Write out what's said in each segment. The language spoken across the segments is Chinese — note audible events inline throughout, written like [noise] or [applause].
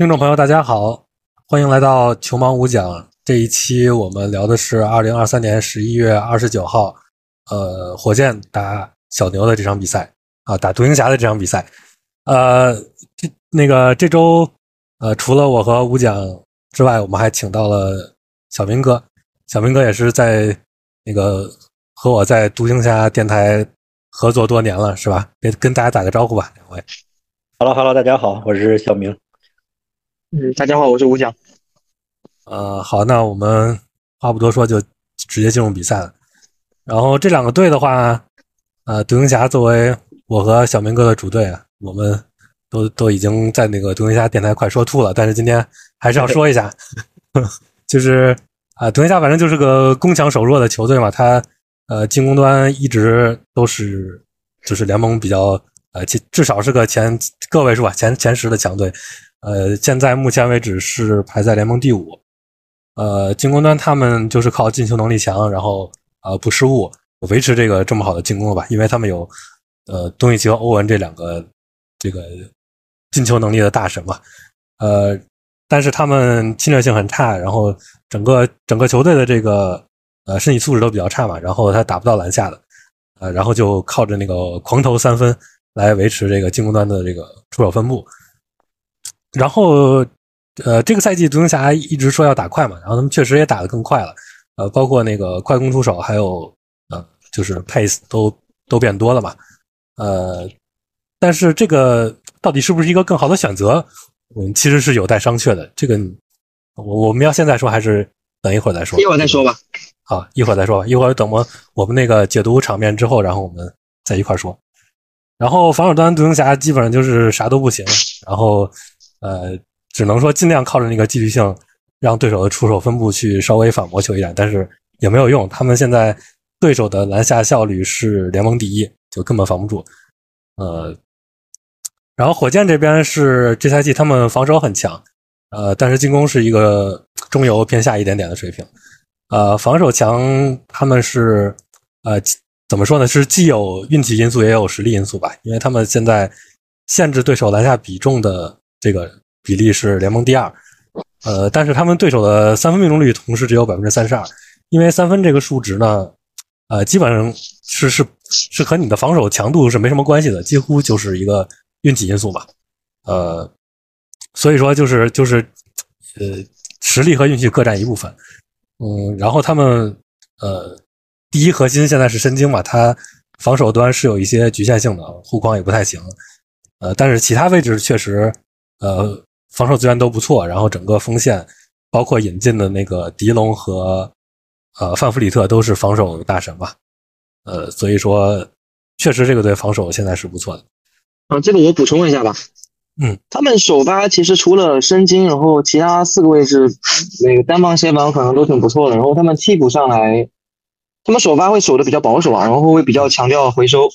听众朋友，大家好，欢迎来到球盲五讲。这一期我们聊的是二零二三年十一月二十九号，呃，火箭打小牛的这场比赛啊，打独行侠的这场比赛。呃，这那个这周，呃，除了我和五讲之外，我们还请到了小明哥。小明哥也是在那个和我在独行侠电台合作多年了，是吧？跟跟大家打个招呼吧，两位。Hello，Hello，大家好，我是小明。嗯，大家好，我是吴江。呃，好，那我们话不多说，就直接进入比赛了。然后这两个队的话，呃，独行侠作为我和小明哥的主队，我们都都已经在那个独行侠电台快说吐了，但是今天还是要说一下，[laughs] 就是啊、独行侠反正就是个攻强守弱的球队嘛，他呃进攻端一直都是就是联盟比较呃至至少是个前个位数吧，前前十的强队。呃，现在目前为止是排在联盟第五。呃，进攻端他们就是靠进球能力强，然后呃不失误，维持这个这么好的进攻吧，因为他们有呃东契奇和欧文这两个这个进球能力的大神嘛。呃，但是他们侵略性很差，然后整个整个球队的这个呃身体素质都比较差嘛，然后他打不到篮下的，呃，然后就靠着那个狂投三分来维持这个进攻端的这个出手分布。然后，呃，这个赛季独行侠一直说要打快嘛，然后他们确实也打得更快了，呃，包括那个快攻出手，还有呃，就是 pace 都都变多了嘛，呃，但是这个到底是不是一个更好的选择，我们其实是有待商榷的。这个我我们要现在说还是等一会儿再说？一会儿再说吧。好，一会儿再说吧，一会儿等我我们那个解读场面之后，然后我们再一块儿说。然后防守端独行侠基本上就是啥都不行，然后。呃，只能说尽量靠着那个纪律性，让对手的出手分布去稍微反驳球一点，但是也没有用。他们现在对手的篮下效率是联盟第一，就根本防不住。呃，然后火箭这边是这赛季他们防守很强，呃，但是进攻是一个中游偏下一点点的水平。呃，防守强，他们是呃怎么说呢？是既有运气因素，也有实力因素吧，因为他们现在限制对手篮下比重的。这个比例是联盟第二，呃，但是他们对手的三分命中率同时只有百分之三十二，因为三分这个数值呢，呃，基本上是是是和你的防守强度是没什么关系的，几乎就是一个运气因素吧，呃，所以说就是就是呃，实力和运气各占一部分，嗯，然后他们呃，第一核心现在是申京嘛，他防守端是有一些局限性的，护框也不太行，呃，但是其他位置确实。呃，防守资源都不错，然后整个锋线，包括引进的那个迪龙和呃范弗里特都是防守大神吧，呃，所以说确实这个队防守现在是不错的。啊，这个我补充一下吧。嗯，他们首发其实除了申京，然后其他四个位置那个单防协防可能都挺不错的。然后他们替补上来，他们首发会守的比较保守啊，然后会比较强调回收，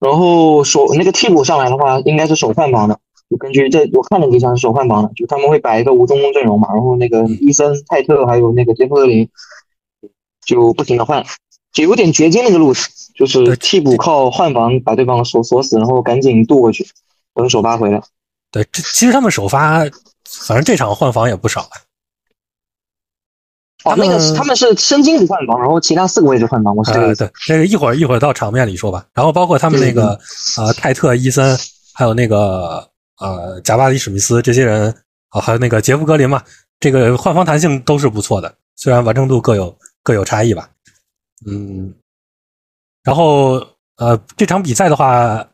然后守那个替补上来的话，应该是守换防的。就根据这我看了几场是首换防的，就他们会摆一个无中锋阵容嘛，然后那个伊森、泰特还有那个杰克格林就不停的换，就有点掘金那个路子，就是替补靠换防把对方锁锁死，然后赶紧渡过去，等首发回来。对，这其实他们首发，反正这场换防也不少了。哦，那个他们是申京不换防，然后其他四个位置换防，我是这个意思。对，这个一会儿一会儿到场面里说吧。然后包括他们那个呃泰特、伊森，还有那个。呃，贾巴里·史密斯这些人啊，还有那个杰夫·格林嘛，这个换防弹性都是不错的，虽然完成度各有各有差异吧。嗯，然后呃，这场比赛的话，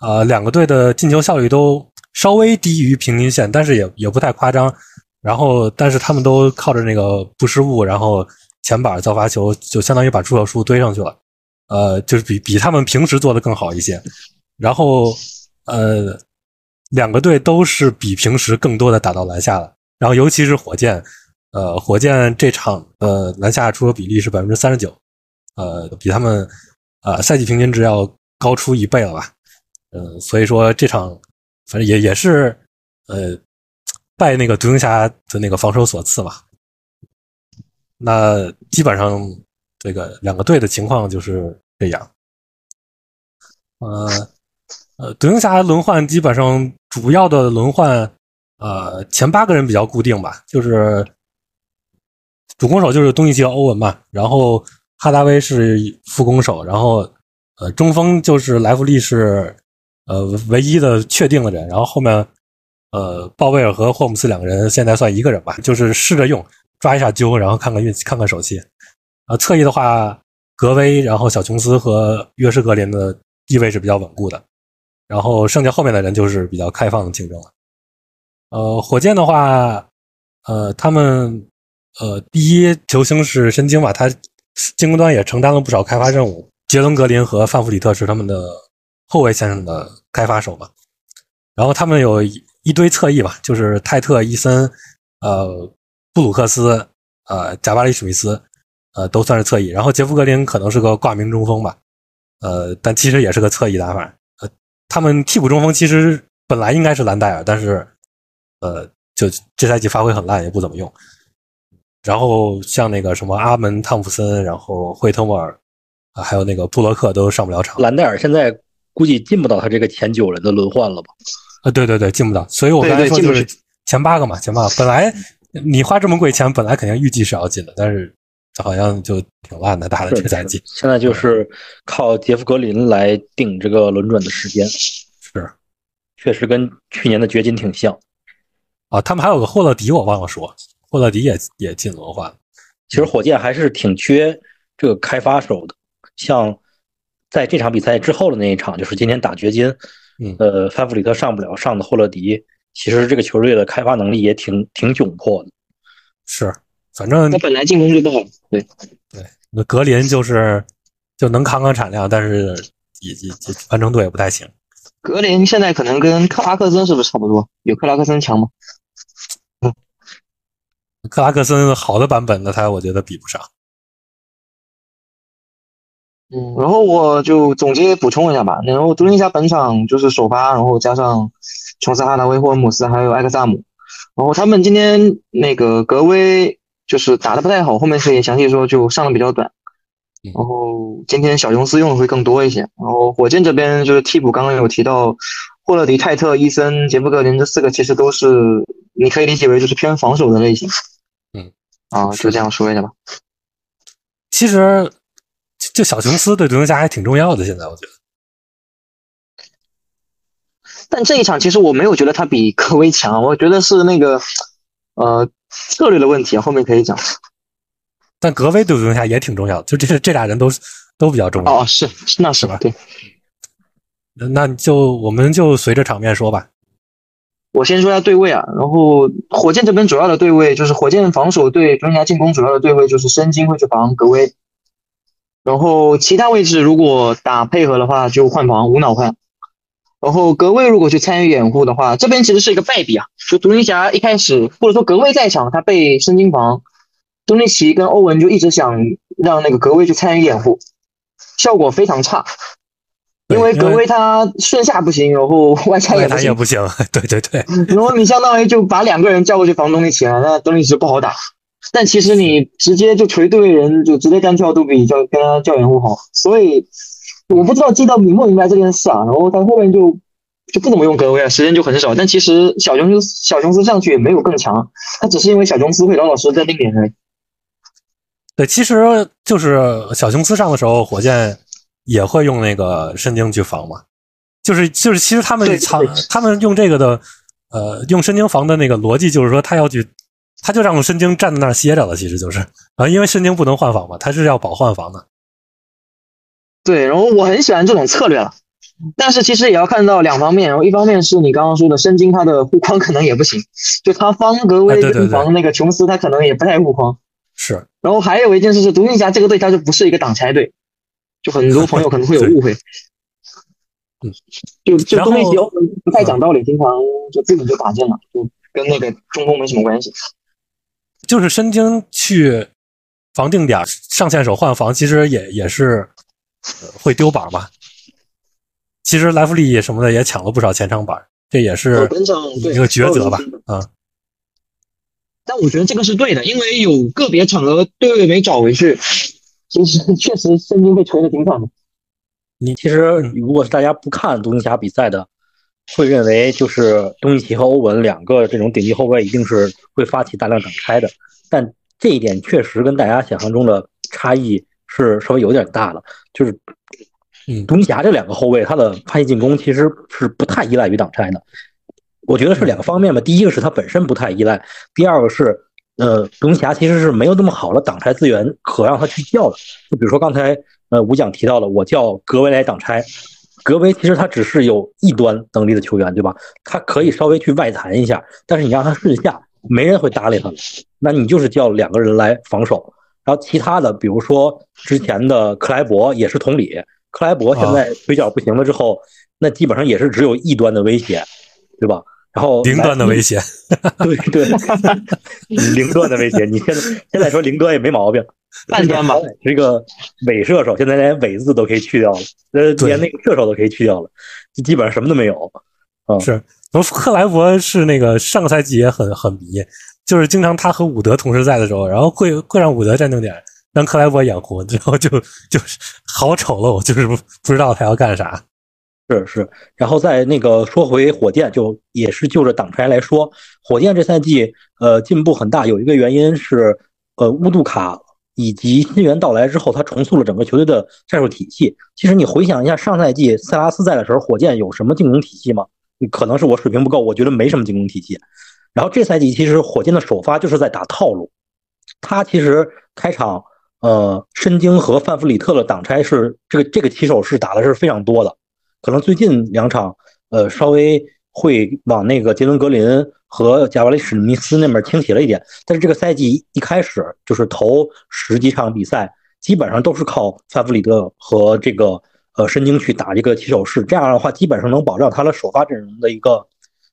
呃，两个队的进球效率都稍微低于平均线，但是也也不太夸张。然后，但是他们都靠着那个不失误，然后前板造罚球，就相当于把出手数堆上去了。呃，就是比比他们平时做的更好一些。然后，呃。两个队都是比平时更多的打到篮下了，然后尤其是火箭，呃，火箭这场呃篮下出手比例是百分之三十九，呃，比他们呃赛季平均值要高出一倍了吧？嗯，所以说这场反正也也是呃拜那个独行侠的那个防守所赐吧。那基本上这个两个队的情况就是这样，呃。呃，独行侠轮换基本上主要的轮换，呃，前八个人比较固定吧，就是主攻手就是东契奇和欧文嘛，然后哈达威是副攻手，然后呃中锋就是莱弗利是呃唯一的确定的人，然后后面呃鲍威尔和霍姆斯两个人现在算一个人吧，就是试着用抓一下阄，然后看看运气，看看手气。呃，侧翼的话，格威，然后小琼斯和约什格林的地位是比较稳固的，然后剩下后面的人就是比较开放的竞争了。呃，火箭的话，呃，他们呃第一球星是申京吧，他进攻端也承担了不少开发任务。杰伦格林和范弗里特是他们的后卫线上的开发手嘛，然后他们有一堆侧翼吧，就是泰特、伊森、呃布鲁克斯、呃贾巴里史密斯。呃，都算是侧翼，然后杰夫格林可能是个挂名中锋吧，呃，但其实也是个侧翼打法。呃，他们替补中锋其实本来应该是兰戴尔，但是呃，就这赛季发挥很烂，也不怎么用。然后像那个什么阿门汤普森，然后惠特莫尔啊，还有那个布洛克都上不了场。兰戴尔现在估计进不到他这个前九人的轮换了吧？啊，对对对，进不到。所以我刚才说就是前八个嘛，前八个。本来你花这么贵钱，本来肯定预计是要进的，但是。这好像就挺烂的，打的这赛季。现在就是靠杰夫格林来定这个轮转的时间。是，确实跟去年的掘金挺像。啊，他们还有个霍勒迪，我忘了说，霍勒迪也也进轮换了。其实火箭还是挺缺这个开发手的。像在这场比赛之后的那一场，就是今天打掘金，嗯，呃，范弗里特上不了，上的霍勒迪，其实这个球队的开发能力也挺挺窘迫的。是。反正他本来进攻就不好，对对，那格林就是就能扛扛产量，但是也也完成度也不太行。格林现在可能跟克拉克森是不是差不多？有克拉克森强吗？嗯，[laughs] 克拉克森好的版本的他，我觉得比不上。嗯，然后我就总结补充一下吧。然后独行侠本场就是首发，然后加上琼斯、哈达威、霍尔姆斯还有埃克萨姆，然后他们今天那个格威。就是打的不太好，后面可以详细说，就上的比较短。然后今天小琼斯用的会更多一些。然后火箭这边就是替补，刚刚有提到霍勒迪、泰特、伊森、杰布格林这四个，其实都是你可以理解为就是偏防守的类型。嗯，啊，就这样说一下吧。其实就小琼斯对独行侠还挺重要的，现在我觉得。但这一场其实我没有觉得他比科威强，我觉得是那个呃。策略的问题啊，后面可以讲。但格威对独行侠也挺重要的，就这这俩人都都比较重要。哦，是，那是吧？对。那就我们就随着场面说吧。我先说一下对位啊，然后火箭这边主要的对位就是火箭防守对独行侠进攻主要的对位就是申京会去防格威，然后其他位置如果打配合的话就换防无脑换。然后格威如果去参与掩护的话，这边其实是一个败笔啊。就独行侠一开始或者说格威在场，他被申金防，东契奇跟欧文就一直想让那个格威去参与掩护，效果非常差。因为格威他顺下不行，然后 [laughs] 外拆也也不行。对对对。然后你相当于就把两个人叫过去防东契奇了，那东契奇不好打。但其实你直接就锤对人，就直接单挑都比叫跟他叫掩护好，所以。我不知道记到明不明白这件事啊，然后他后面就就不怎么用格威了，时间就很少。但其实小琼斯小琼斯上去也没有更强，他只是因为小琼斯会老老实实在另点而已。对，其实就是小琼斯上的时候，火箭也会用那个申京去防嘛，就是就是其实他们藏他们用这个的呃用申京防的那个逻辑就是说他要去他就让申京站在那儿歇着了，其实就是啊，因为申京不能换防嘛，他是要保换防的。对，然后我很喜欢这种策略了，但是其实也要看到两方面。然后一方面是你刚刚说的申京他的护框可能也不行，就他方格威跟防那个琼斯他可能也不太护框。是。然后还有一件事是独行侠这个队他就不是一个挡拆队，就很多朋友可能会有误会。[laughs] 嗯。就就东契奇不太讲道理，经常就自己就打进了，就跟那个中锋没什么关系。就是申京去防定点上线手换防，其实也也是。会丢板吗？其实莱弗利什么的也抢了不少前场板，这也是一个抉择吧。啊，但我觉得这个是对的，因为有个别场合对位没找回去，其实确实申京被锤的挺惨的。你其实如果是大家不看独行侠比赛的会认为就是东契奇和欧文两个这种顶级后卫一定是会发起大量挡拆的，但这一点确实跟大家想象中的差异是稍微有点大了。就是，嗯独行侠这两个后卫，他的发起进攻其实是不太依赖于挡拆的。我觉得是两个方面吧，第一个是他本身不太依赖，第二个是呃，独行侠其实是没有那么好的挡拆资源可让他去叫的。就比如说刚才呃吴讲提到了，我叫格维来挡拆，格维其实他只是有一端能力的球员，对吧？他可以稍微去外弹一下，但是你让他顺下，没人会搭理他的。那你就是叫两个人来防守，然后其他的，比如说之前的克莱伯也是同理，克莱伯现在腿脚不行了之后，那基本上也是只有一端的威胁，对吧？然后零端的威胁，对对，零端 [laughs] 的威胁。你现在现在说零端也没毛病，半端吧。这个伪射手现在连伪字都可以去掉了，呃，连那个射手都可以去掉了，就基本上什么都没有。是，然后克莱伯是那个上个赛季也很很迷，就是经常他和伍德同时在的时候，然后会会让伍德站定点，让克莱伯掩护，然后就就是好丑陋，就是不不知道他要干啥。是是，然后再那个说回火箭，就也是就着挡拆来说，火箭这赛季呃进步很大，有一个原因是呃乌杜卡以及新援到来之后，他重塑了整个球队的战术体系。其实你回想一下上赛季塞拉斯在的时候，火箭有什么进攻体系吗？可能是我水平不够，我觉得没什么进攻体系。然后这赛季其实火箭的首发就是在打套路，他其实开场呃申京和范弗里特的挡拆是这个这个起手式打的是非常多的。可能最近两场，呃，稍微会往那个杰伦格林和贾瓦里史密斯那边倾斜了一点，但是这个赛季一开始就是头十几场比赛，基本上都是靠范弗里特和这个呃申京去打这个起手式，这样的话基本上能保障他的首发阵容的一个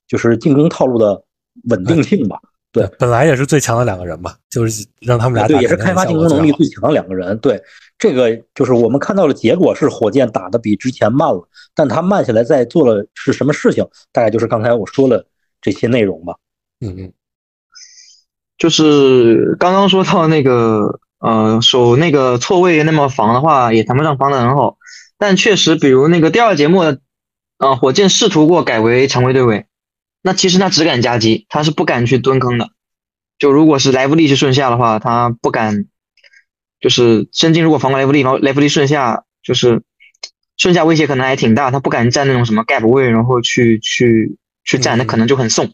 就是进攻套路的稳定性吧。对，本来也是最强的两个人嘛，就是让他们俩对，也是开发进攻能力最强的两个人。对，这个就是我们看到的结果是火箭打的比之前慢了，但他慢下来在做了是什么事情？大概就是刚才我说了这些内容吧。嗯嗯，就是刚刚说到那个呃守那个错位那么防的话，也谈不上防的很好，但确实比如那个第二节末，呃火箭试图过改为常规对位。那其实他只敢夹击，他是不敢去蹲坑的。就如果是莱弗利去顺下的话，他不敢，就是申京如果防过莱弗利，然后莱弗利顺下，就是顺下威胁可能还挺大，他不敢站那种什么 gap 位，然后去去去站，那可能就很送，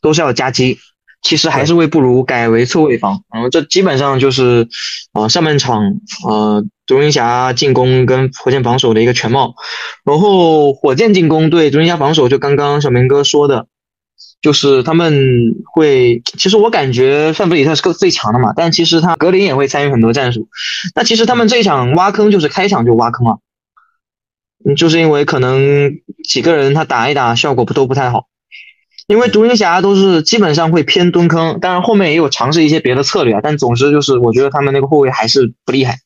都是要夹击。其实还是会不如改为错位防。然后这基本上就是，呃，上半场呃独行侠进攻跟火箭防守的一个全貌。然后火箭进攻对独行侠防守，就刚刚小明哥说的。就是他们会，其实我感觉范弗里特是个最强的嘛，但其实他格林也会参与很多战术。那其实他们这一场挖坑就是开场就挖坑了，嗯，就是因为可能几个人他打一打效果不都不太好，因为独行侠都是基本上会偏蹲坑，当然后面也有尝试一些别的策略啊，但总之就是我觉得他们那个后卫还是不厉害。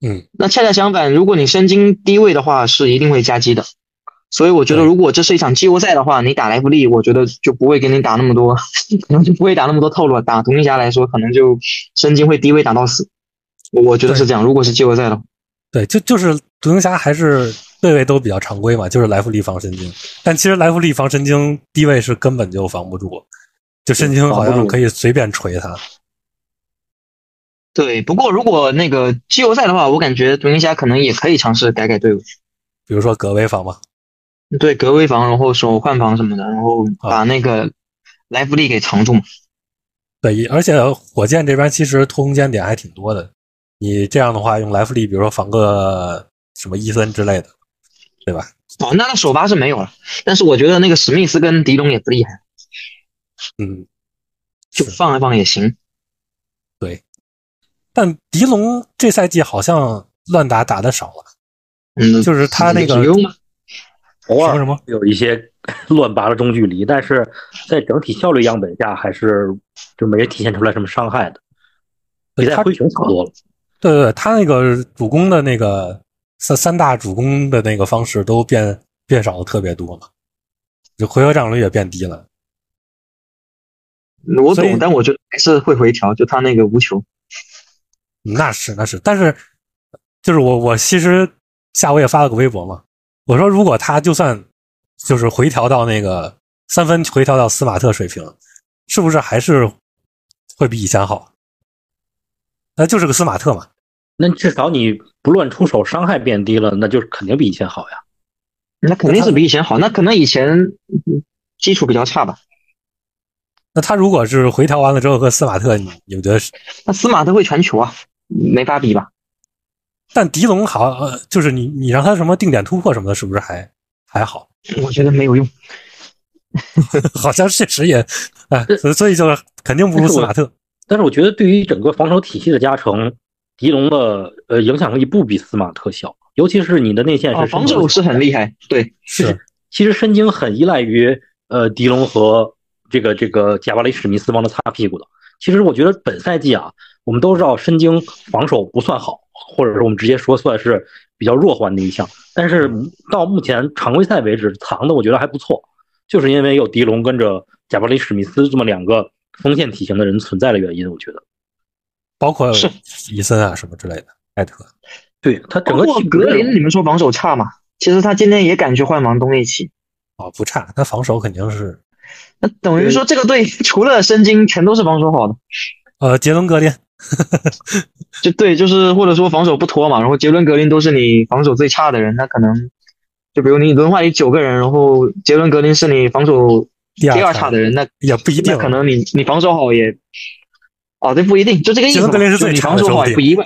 嗯，那恰恰相反，如果你身经低位的话，是一定会夹击的。所以我觉得，如果这是一场季后赛的话，你打莱弗利，我觉得就不会给你打那么多，[laughs] 可能就不会打那么多套路了。打独行侠来说，可能就身经会低位打到死。我觉得是这样。如果是季后赛的话，对，就就是独行侠还是对位都比较常规嘛，就是莱弗利防申京。但其实莱弗利防申京低位是根本就防不住，就申京好像可以随便锤他。对，不过如果那个季后赛的话，我感觉独行侠可能也可以尝试改改队伍，比如说格威防嘛。对，隔位防，然后手换防什么的，然后把那个莱弗利给藏住嘛。对，而且火箭这边其实突空间点还挺多的。你这样的话，用莱弗利，比如说防个什么伊森之类的，对吧？哦，那他首发是没有了，但是我觉得那个史密斯跟迪龙也不厉害。嗯，就放一放也行。对，但迪龙这赛季好像乱打打的少了。嗯，就是他那个。偶尔什么有一些 [laughs] 乱拔的中距离，但是在整体效率样本下，还是就没体现出来什么伤害的。比赛灰熊差不多了。对对对，他那个主攻的那个三三大主攻的那个方式都变变少的特别多嘛，就回合占有率也变低了。我懂，但我觉得还是会回调，就他那个无球。那是那是，但是就是我我其实下午也发了个微博嘛。我说，如果他就算就是回调到那个三分回调到斯马特水平，是不是还是会比以前好？那就是个斯马特嘛。那至少你不乱出手，伤害变低了，那就是肯定比以前好呀。那肯定是比以前好，那可能以前基础比较差吧。那他如果是回调完了之后和斯马特，你你觉得是？那斯马特会传球啊，没法比吧？但狄龙好，呃，就是你你让他什么定点突破什么的，是不是还还好？我觉得没有用。[laughs] 好像确实也，哎，所以就是肯定不如斯马特。但是我觉得对于整个防守体系的加成，狄龙的呃影响力不比斯马特小，尤其是你的内线是防守是很厉害，对，是。其实申京很依赖于呃狄龙和这个这个贾巴里史密斯帮他擦屁股的。其实我觉得本赛季啊，我们都知道申京防守不算好，或者是我们直接说算是比较弱环的一项。但是到目前常规赛为止，藏的我觉得还不错，就是因为有迪龙跟着贾巴里史密斯这么两个锋线体型的人存在的原因，我觉得。包括是伊森啊什么之类的，艾特。对他整个格林，你们说防守差嘛？其实他今天也敢去换王东一起。哦，不差，他防守肯定是。那等于说这个队 [laughs] 除了申京，全都是防守好的。呃，杰伦格林。[laughs] 就对，就是或者说防守不拖嘛，然后杰伦格林都是你防守最差的人，那可能就比如你轮换里九个人，然后杰伦格林是你防守第二差的人，那也不一定，可能你你防守好也。哦，这不一定，就这个意思。你防守好也不意外。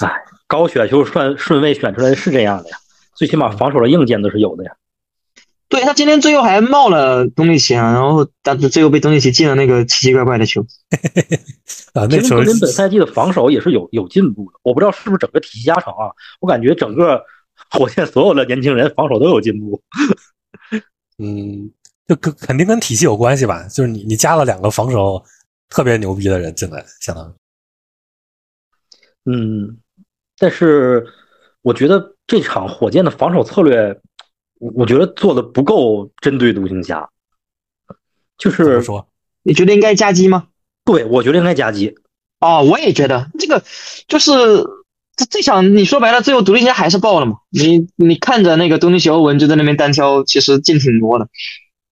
哎，高选秀顺顺位选出来是这样的呀，最起码防守的硬件都是有的呀。对他今天最后还冒了东契奇啊，然后但是最后被东契奇进了那个奇奇怪怪的球。[laughs] 啊，那球。本赛季的防守也是有有进步的，我不知道是不是整个体系加成啊，我感觉整个火箭所有的年轻人防守都有进步。嗯，就跟肯定跟体系有关系吧，就是你你加了两个防守。特别牛逼的人进来，相当于，嗯，但是我觉得这场火箭的防守策略，我觉得做的不够针对独行侠，就是说，你觉得应该加击吗？对，我觉得应该加击。哦，我也觉得这个就是这这场你说白了，最后独行侠还是爆了嘛？你你看着那个东尼奇欧文就在那边单挑，其实进挺多的。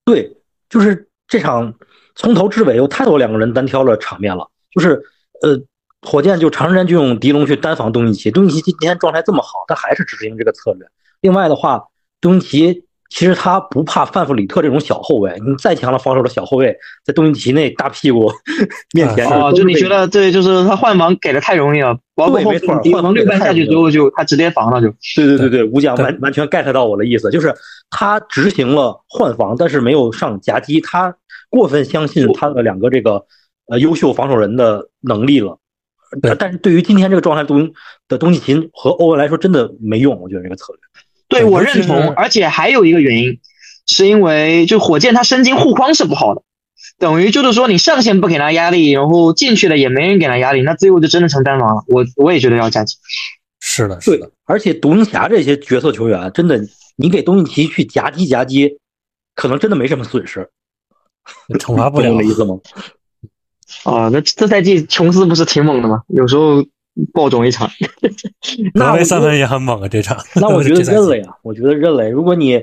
对，就是这场。从头至尾有太多两个人单挑的场面了，就是呃，火箭就长时间就用狄龙去单防东契奇，东契奇今天状态这么好，他还是执行这个策略。另外的话，东契奇其实他不怕范弗里特这种小后卫，你再强的防守的小后卫，在东契奇那大屁股 [laughs] 面前，啊，就你觉得对，就是他换防给的太容易了，包括没错，换防六半下去之后就他直接防了就。对对对对，吴讲完完全 get 到我的意思，就是他执行了换防，但是没有上夹击他。过分相信他的两个这个呃优秀防守人的能力了，但是对于今天这个状态东的东契奇和欧文来说，真的没用。我觉得这个策略，对我认同。而且还有一个原因，是因为就火箭他身经护框是不好的，等于就是说你上线不给他压力，然后进去了也没人给他压力，那最后就真的成单防了。我我也觉得要加急。是的，是的。而且独行侠这些角色球员，真的你给东契奇去夹击夹击，可能真的没什么损失。惩罚不了的意思吗？啊，那这赛季琼斯不是挺猛的吗？有时候爆种一场，那三分也很猛啊！这场，那我觉得 [laughs] 认了呀，我觉得认了。如果你，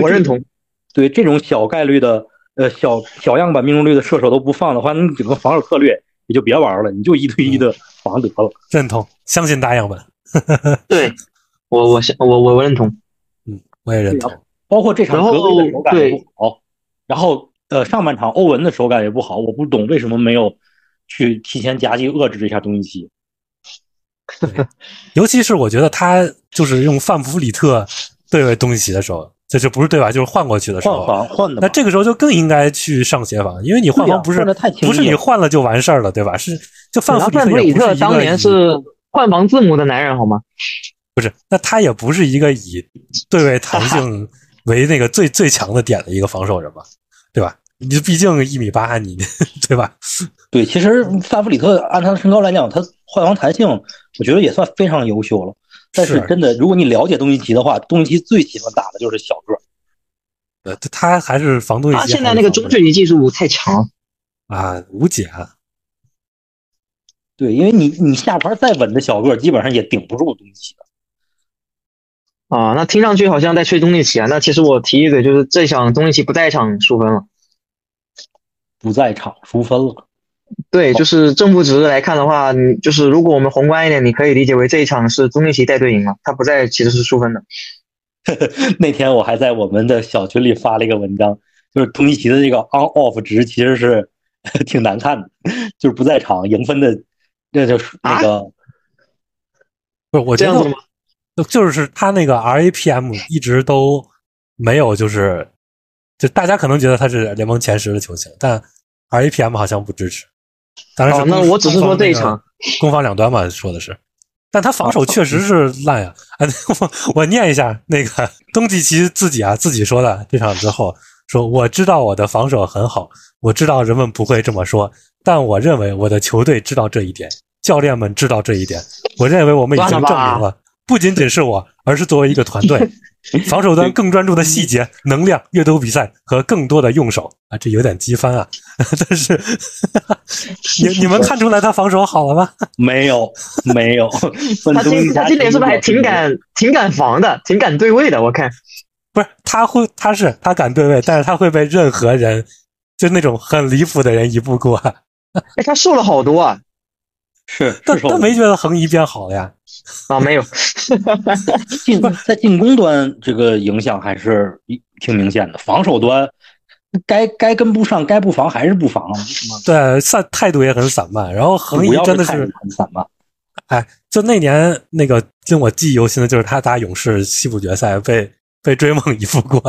我认同，对这种小概率的呃小小样板命中率的射手都不放的话，那整个防守策略也就别玩了，你就一对一的防得了。认同，相信大样本。[laughs] 对，我我相我我我认同，嗯，我也认同。包括这场格威的手感也不好，然后。呃，上半场欧文的手感也不好，我不懂为什么没有去提前夹击遏制这下东契奇。[laughs] 尤其是我觉得他就是用范弗里特对位东契奇的时候，这就不是对吧？就是换过去的时候，换防换的。那这个时候就更应该去上协防，因为你换防不是不是你换了就完事儿了，对吧？是就范弗里特当年是换防字母的男人，好吗？不是，那他也不是一个以对位弹性为那个最最强的点的一个防守人吧？对吧？你毕竟一米八，你 [laughs] 对吧？对，其实范弗里特按他的身高来讲，他换防弹性，我觉得也算非常优秀了。但是真的，如果你了解东契奇的话，东契奇最喜欢打的就是小个。呃，他还是防东契奇。他现在那个中距离技术太强啊，无解。对，因为你你下盘再稳的小个，基本上也顶不住东契奇的。啊，那听上去好像在吹东契奇啊。那其实我提一嘴，就是这场东契奇不在场输分了。不在场输分了。对，就是正负值来看的话，你就是如果我们宏观一点，你可以理解为这一场是东契奇带队赢了，他不在其实是输分的。[laughs] 那天我还在我们的小群里发了一个文章，就是东契奇的这个 on off 值其实是 [laughs] 挺难看的，就是不在场赢分的，那就是那个不是我觉得就是他那个 RAPM 一直都没有，就是就大家可能觉得他是联盟前十的球星，但 RAPM 好像不支持。当然是那我只是说这一场 [laughs] 攻防两端嘛，说的是，但他防守确实是烂呀。啊，[laughs] 我我念一下那个 [laughs] 东契奇自己啊自己说的这场之后说，我知道我的防守很好，我知道人们不会这么说，但我认为我的球队知道这一点，教练们知道这一点，我认为我们已经证明了，不仅仅是我，而是作为一个团队。[laughs] 防守端更专注的细节、能量、阅读比赛和更多的用手啊，这有点激翻啊！[laughs] 但是 [laughs] 你你们看出来他防守好了吗？没有，没有。他今他今年是不是还挺敢挺敢防的，挺敢对位的？我看不是他会他是他敢对位，但是他会被任何人就那种很离谱的人一步过。哎，他瘦了好多啊！是，[laughs] 但但没觉得横移变好了呀？啊，没有。[laughs] [laughs] 进在进攻端这个影响还是挺明显的，防守端该该跟不上，该不防还是不防。对，散态度也很散漫，然后横移真的是很散漫。哎，就那年那个令我记忆犹新的就是他打勇士西部决赛被被追梦一副过，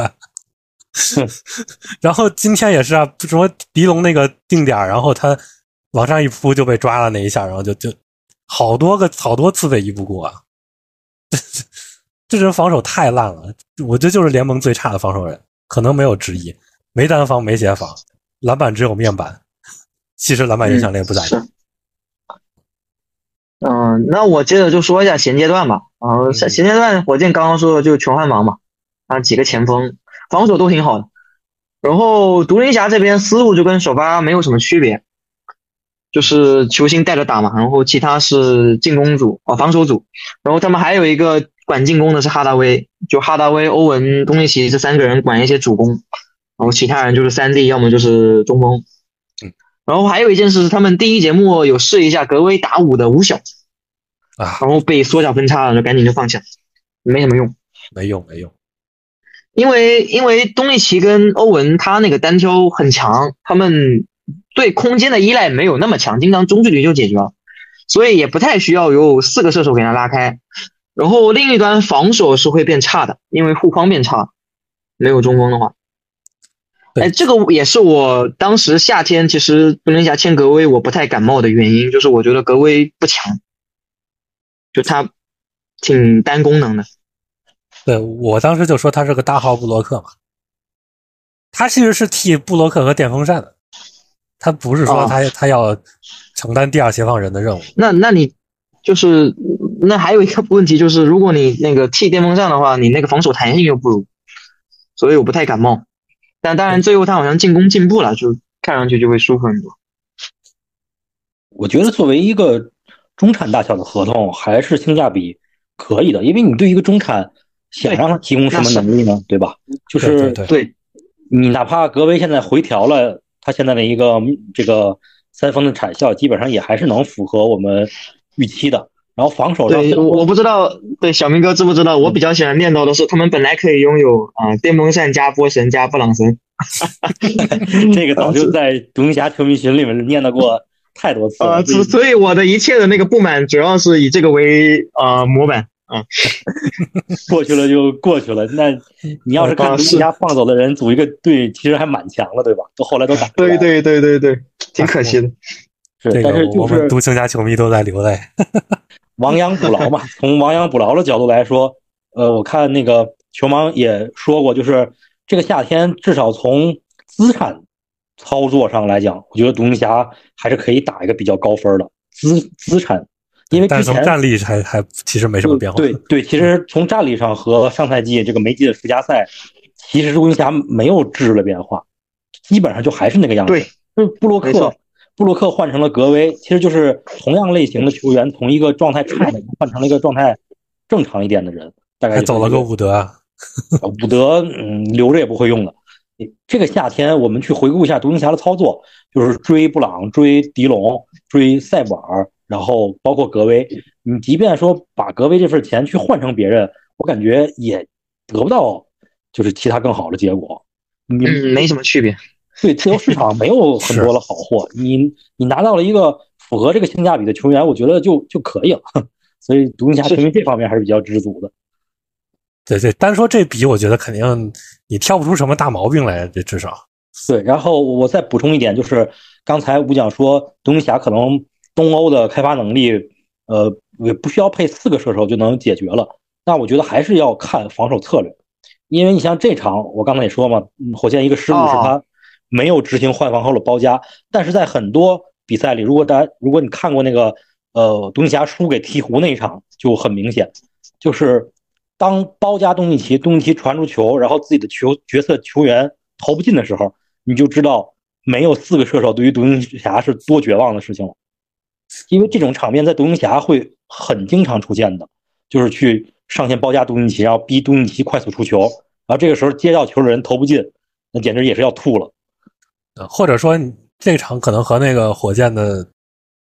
然后今天也是啊，什么狄龙那个定点，然后他。往上一扑就被抓了那一下，然后就就好多个好多次被一步过啊，[laughs] 这人防守太烂了，我这就是联盟最差的防守人，可能没有之一，没单防没协防，篮板只有面板，其实篮板影响力不咋地。嗯，那我接着就说一下衔接段吧。啊，衔衔接段火箭刚刚说的就是全换防嘛，啊几个前锋防守都挺好的，然后独行侠这边思路就跟首发没有什么区别。就是球星带着打嘛，然后其他是进攻组啊，防守组，然后他们还有一个管进攻的是哈达威，就哈达威、欧文、东契奇这三个人管一些主攻，然后其他人就是三 D，要么就是中锋。嗯，然后还有一件事是，他们第一节目有试一下格威打五的五小啊，然后被缩小分差了，就赶紧就放弃了，没什么用，没用没用，因为因为东契奇跟欧文他那个单挑很强，他们。对空间的依赖没有那么强，经常中距离就解决了，所以也不太需要有四个射手给他拉开。然后另一端防守是会变差的，因为护框变差，没有中锋的话。哎，这个也是我当时夏天其实独行侠签格威我不太感冒的原因，就是我觉得格威不强，就他挺单功能的。对我当时就说他是个大号布洛克嘛，他其实是替布洛克和电风扇的。他不是说他他要承担第二协防人的任务。那那你就是那还有一个问题就是，如果你那个替电风扇的话，你那个防守弹性又不如，所以我不太感冒。但当然，最后他好像进攻进步了，就看上去就会舒服很多。我觉得作为一个中产大小的合同，还是性价比可以的，因为你对一个中产想让他提供什么能力呢？对吧？就是对，你哪怕格威现在回调了。他现在的一个这个三分的产效，基本上也还是能符合我们预期的。然后防守，对，我不知道，对小明哥知不知道？我比较喜欢念叨的是，他们本来可以拥有啊，电风扇加波神加布朗森。[laughs] [laughs] 这个早就在独行侠球迷群里面念叨过太多次了。呃，所以我的一切的那个不满，主要是以这个为啊模板。啊，[laughs] 过去了就过去了。那你要是看独行侠放走的人组一个队，其实还蛮强了，对吧？都后来都打。对对对对对，挺可惜的。是，但是我们独行侠球迷都在流泪。[laughs] 亡羊补牢嘛，[laughs] 从亡羊补牢的角度来说，呃，我看那个球盲也说过，就是这个夏天至少从资产操作上来讲，我觉得独行侠还是可以打一个比较高分的资资产。因为之前战力还还其实没什么变化。对对，其实从战力上和上赛季这个梅季的附加赛，其实独行侠没有质的变化，基本上就还是那个样子。对，就布洛克，布洛克换成了格威，其实就是同样类型的球员，从一个状态差的换成了一个状态正常一点的人。大概还走了个伍德，啊伍德嗯留着也不会用的。这个夏天我们去回顾一下独行侠的操作，就是追布朗、追迪龙、追塞布尔，然后包括格威。你即便说把格威这份钱去换成别人，我感觉也得不到就是其他更好的结果。你嗯，没什么区别。对自由市场没有很多的好货，[laughs] 你你拿到了一个符合这个性价比的球员，我觉得就就可以了。[laughs] 所以独行侠球迷这方面还是比较知足的。对对，单说这笔，我觉得肯定你挑不出什么大毛病来，这至少。对，然后我再补充一点，就是刚才吴讲说独行侠可能东欧的开发能力，呃，也不需要配四个射手就能解决了。那我觉得还是要看防守策略，因为你像这场，我刚才也说嘛，嗯火箭一个失误是他没有执行换防后的包夹，但是在很多比赛里，如果大家如果你看过那个呃独行侠输给鹈鹕那一场，就很明显，就是当包夹东契奇，东契奇传出球，然后自己的球角色球员投不进的时候，你就知道没有四个射手对于独行侠是多绝望的事情了。因为这种场面在独行侠会很经常出现的，就是去上线包夹独行奇，然后逼独行奇快速出球，然后这个时候接到球的人投不进，那简直也是要吐了。呃或者说你这场可能和那个火箭的，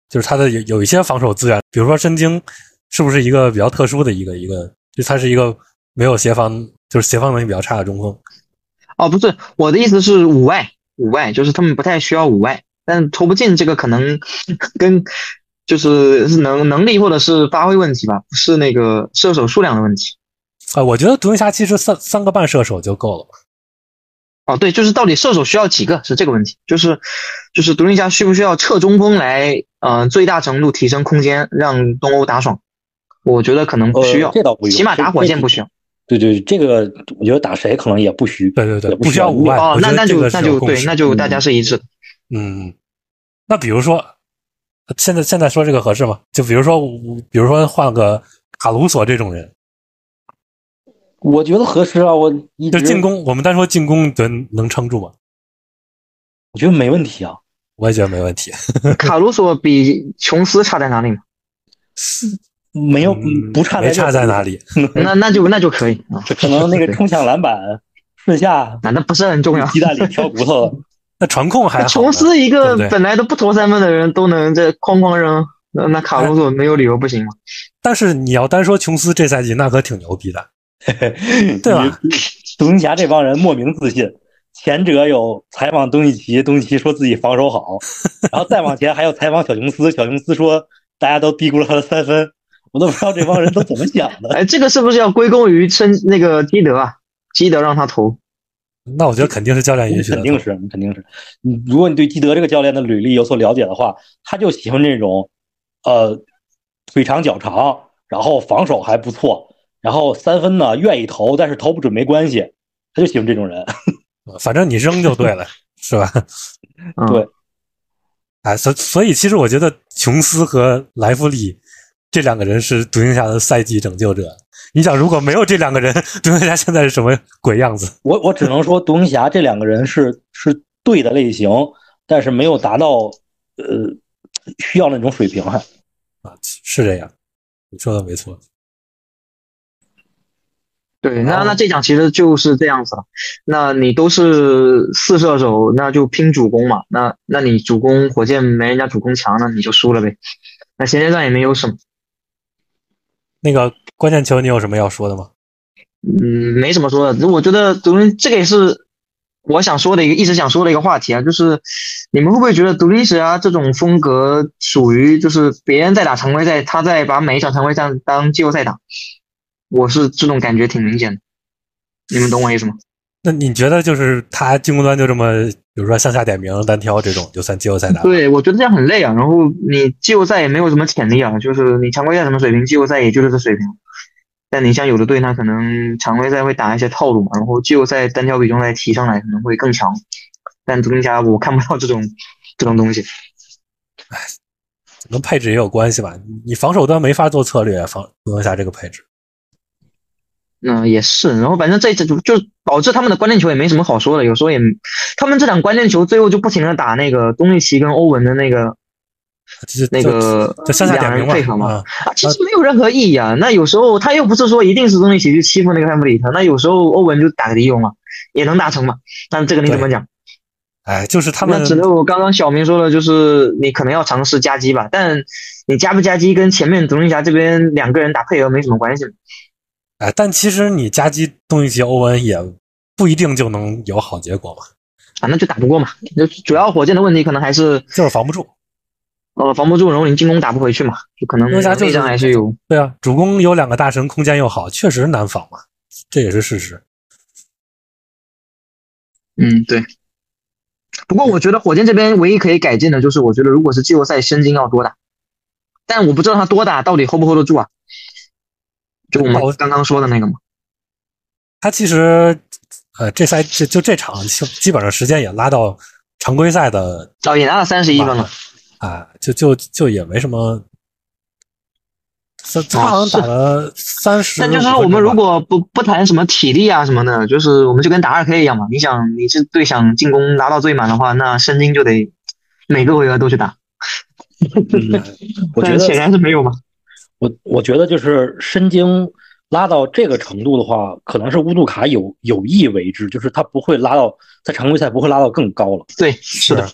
就是他的有有一些防守资源，比如说申京，是不是一个比较特殊的一个一个，就他是一个没有协防，就是协防能力比较差的中锋。哦，不是，我的意思是五外，五外就是他们不太需要五外，但投不进这个可能 [laughs] 跟就是是能能力或者是发挥问题吧，不是那个射手数量的问题。啊、我觉得独行侠其实三三个半射手就够了吧。哦，对，就是到底射手需要几个是这个问题，就是就是独行侠需不需要撤中锋来，呃，最大程度提升空间，让东欧打爽？我觉得可能不需要，呃这倒不用起码打火箭不需要。对对，这个我觉得打谁可能也不需。对对对，不不需要五万。哦，那那就那就对，那就大家是一致的。嗯，那比如说，现在现在说这个合适吗？就比如说，比如说换个卡鲁索这种人，我觉得合适啊，我一直就进，攻，我们单说进攻能能撑住吗？我觉得没问题啊。我也觉得没问题。[laughs] 卡鲁索比琼斯差在哪里吗？没有嗯不差没差在哪里，里？那那就那就可以啊，可能那个冲抢篮板顺下那那不是很重要。鸡蛋里挑骨头。那传控还好。琼斯一个本来都不投三分的人都能这哐哐扔，那那卡鲁索没有理由不行吗？但是你要单说琼斯这赛季，那可挺牛逼的。[laughs] 对吧？独行侠这帮人莫名自信，前者有采访东契奇，东契奇说自己防守好，然后再往前还有采访小琼斯，小琼斯说大家都低估了他的三分，我都不知道这帮人都怎么想的。哎，这个是不是要归功于称那个基德啊？基德让他投，那我觉得肯定是教练允许的。肯定是，肯定是。你如果你对基德这个教练的履历有所了解的话，他就喜欢这种，呃，腿长脚长，然后防守还不错，然后三分呢愿意投，但是投不准没关系，他就喜欢这种人。[laughs] 反正你扔就对了，是吧？[laughs] 嗯、对哎，所所以其实我觉得琼斯和莱弗利这两个人是独行侠的赛季拯救者。你想，如果没有这两个人，独行侠现在是什么鬼样子？我我只能说，独行侠这两个人是是对的类型，但是没有达到呃需要那种水平还。啊，是这样，你说的没错。对，那那这场其实就是这样子了。那你都是四射手，那就拼主攻嘛。那那你主攻火箭没人家主攻强，那你就输了呗。那衔接战也没有什么。那个关键球，你有什么要说的吗？嗯，没什么说的。我觉得独行这个也是我想说的一个一直想说的一个话题啊，就是你们会不会觉得独行侠这种风格属于就是别人在打常规赛，他在把每一场常规赛当季后赛打？我是这种感觉挺明显的，你们懂我意思吗？那你觉得就是他进攻端就这么，比如说向下点名、单挑这种，就算季后赛打？对，我觉得这样很累啊。然后你季后赛也没有什么潜力啊，就是你常规赛什么水平，季后赛也就是这水平。但你像有的队，他可能常规赛会打一些套路嘛，然后季后赛单挑比重再提上来，可能会更强。但独行侠我看不到这种这种东西。跟配置也有关系吧？你防守端没法做策略，防独行侠这个配置。嗯，也是。然后反正这次就就导致他们的关键球也没什么好说的，有时候也他们这场关键球最后就不停的打那个东契奇跟欧文的那个就那个两人配合嘛。啊啊，其实没有任何意义啊。那有时候他又不是说一定是东契奇去欺负那个范弗里特，那有时候欧文就打个敌用嘛，也能达成嘛。但这个你怎么讲？哎，就是他们那只能我刚刚小明说的，就是你可能要尝试夹击吧，但你夹不夹击跟前面独行侠这边两个人打配合没什么关系。哎，但其实你夹击东契奇、欧文也不一定就能有好结果嘛，啊，那就打不过嘛。就主要火箭的问题可能还是就是防不住。呃防不住，然后你进攻打不回去嘛，就可能内战还是有。对啊，主攻有两个大神，空间又好，确实难防嘛，这也是事实。嗯，对。不过我觉得火箭这边唯一可以改进的就是，我觉得如果是季后赛申京要多打，但我不知道他多打到底 hold 不 hold 得住啊。就我们哦刚刚说的那个嘛。他其实，呃，这赛这就这场基基本上时间也拉到常规赛的哦，也拿到三十一分了。啊，就就就也没什么。他他好像打了三十，哦但就是说，我们如果不不谈什么体力啊什么的，就是我们就跟打二 K 一样嘛。你想，你是队想进攻拿到最满的话，那申京就得每个回合都去打。嗯，我觉得 [laughs] 显然是没有嘛。我我觉得就是申京拉到这个程度的话，可能是乌杜卡有有意为之，就是他不会拉到在常规赛不会拉到更高了。对，是的，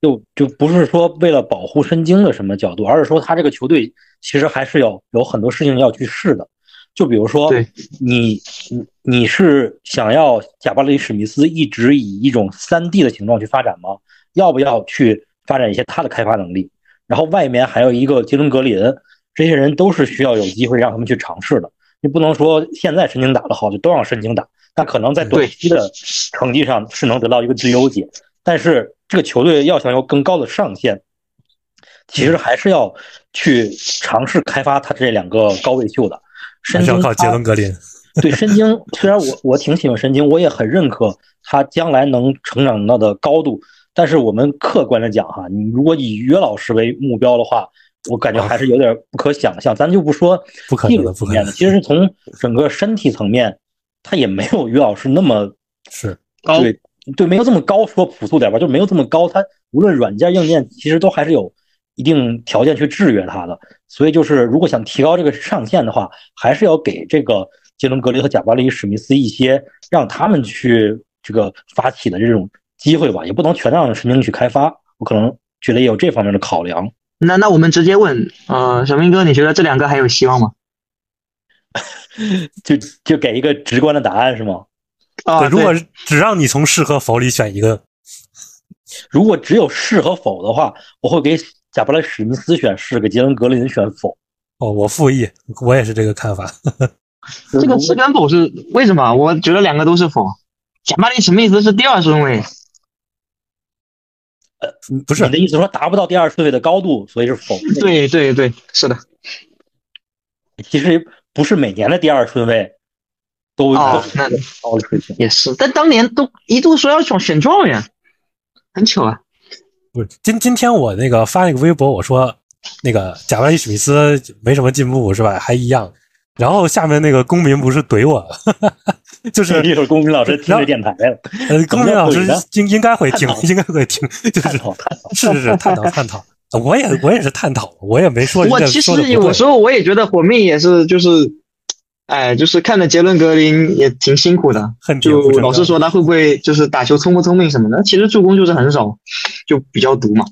就就不是说为了保护申京的什么角度，而是说他这个球队其实还是有有很多事情要去试的。就比如说，你你你是想要贾巴里史密斯一直以一种三 D 的形状去发展吗？要不要去发展一些他的开发能力？然后外面还有一个杰伦格林，这些人都是需要有机会让他们去尝试的。你不能说现在申京打得好就都让申京打，那可能在短期的成绩上是能得到一个最优解，但是这个球队要想有更高的上限，其实还是要去尝试开发他这两个高位秀的。申京还是要靠杰伦格林。对申京，虽然我我挺喜欢申京，我也很认可他将来能成长到的高度，但是我们客观的讲哈，你如果以约老师为目标的话，我感觉还是有点不可想象。咱就不说不可技能的不可能术层面的，其实是从整个身体层面，他也没有于老师那么是高对对，没有这么高，说朴素点吧，就没有这么高。他无论软件硬件，其实都还是有一定条件去制约他的。所以就是，如果想提高这个上限的话，还是要给这个杰伦格林和贾巴里史密斯一些让他们去这个发起的这种机会吧，也不能全让神经去开发。我可能觉得也有这方面的考量。那那我们直接问，呃，小明哥，你觉得这两个还有希望吗？[laughs] 就就给一个直观的答案是吗？啊，对，如果只让你从是和否里选一个，[laughs] 如果只有是和否的话，我会给贾巴里史密斯选是，给杰伦格林选否。哦，我复议，我也是这个看法。[laughs] 这个是跟否是为什么？我觉得两个都是否。贾巴里史密斯是第二顺位，不是你的意思说达不到第二顺位的高度，所以是否？对对对，是的。其实不是每年的第二顺位都哦都，那高的水平。也是，但当年都一度说要选选状元，很糗啊。不是今今天我那个发那个微博，我说那个贾巴里史密斯没什么进步是吧？还一样。然后下面那个公民不是怼我，[laughs] 就是 [laughs] 一会儿公民老师听着电台了，呃，公民老师应应该会听，应该会听，[laughs] 就是探讨探讨。是是是探讨探讨。我也我也是探讨，我也没说我其实有时候我也觉得火命也是，就是，哎，就是看着杰伦格林也挺辛苦的。很就老是说他会不会就是打球聪不聪明什么的，其实助攻就是很少，就比较毒嘛。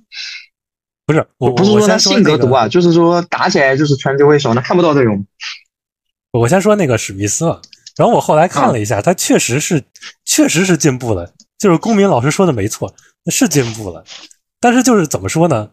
不是我不是说他性格毒啊，就是说打起来就是传球会少，那看不到这种。我先说那个史密斯吧，然后我后来看了一下，他确实是确实是进步了，就是公民老师说的没错，是进步了，但是就是怎么说呢？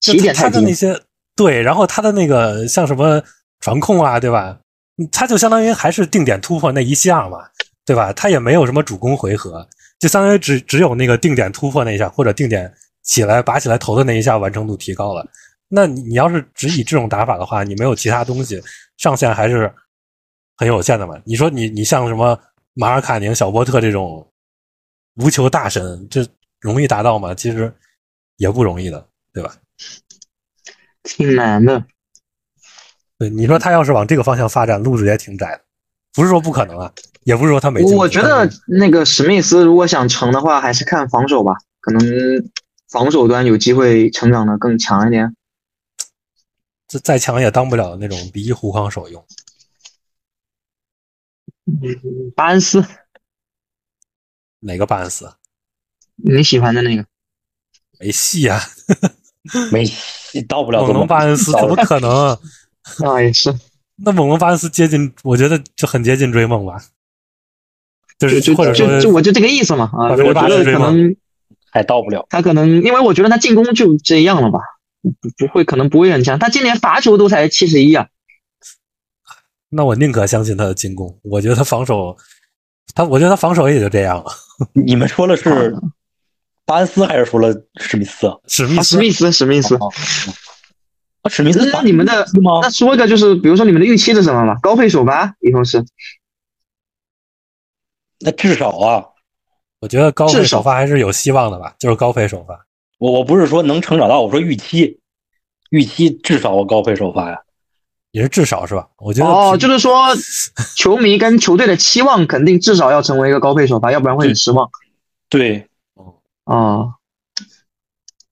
就他的那些对，然后他的那个像什么传控啊，对吧？嗯他就相当于还是定点突破那一项嘛，对吧？他也没有什么主攻回合，就相当于只只有那个定点突破那一下，或者定点起来拔起来投的那一下完成度提高了。那你你要是只以这种打法的话，你没有其他东西，上限还是很有限的嘛。你说你你像什么马尔卡宁、小波特这种无球大神，这容易达到吗？其实也不容易的，对吧？挺难的。对，你说他要是往这个方向发展，路子也挺窄的，不是说不可能啊，也不是说他没。我觉得那个史密斯如果想成的话，还是看防守吧，可能防守端有机会成长的更强一点。这再强也当不了那种第一护框手用。嗯，巴恩斯哪个巴恩斯？你喜欢的那个？没戏啊！没戏，到不了猛龙巴恩斯怎么可能啊？[laughs] 啊，也是，那猛龙巴恩斯接近，我觉得就很接近追梦吧，就是就或者说就就我就这个意思嘛啊，我觉得可能还到不了。他可能，因为我觉得他进攻就这样了吧，不不会，可能不会很强。他今年罚球都才七十一啊，那我宁可相信他的进攻。我觉得他防守，他我觉得他防守也就这样了。你们说的是巴恩斯还是说了史密斯？啊，史密斯史密斯，史密斯。哦啊，史密斯那你们的？那说一个就是，比如说你们的预期是什么吧？高配首发以后是 [laughs] 那至少啊，我觉得高配首发还是有希望的吧，就是高配首发。我我不是说能成长到，我说预期，预期至少我高配首发呀。也是至少是吧？我觉得哦，就是说 [laughs] 球迷跟球队的期望肯定至少要成为一个高配首发，要不然会很失望对，哦。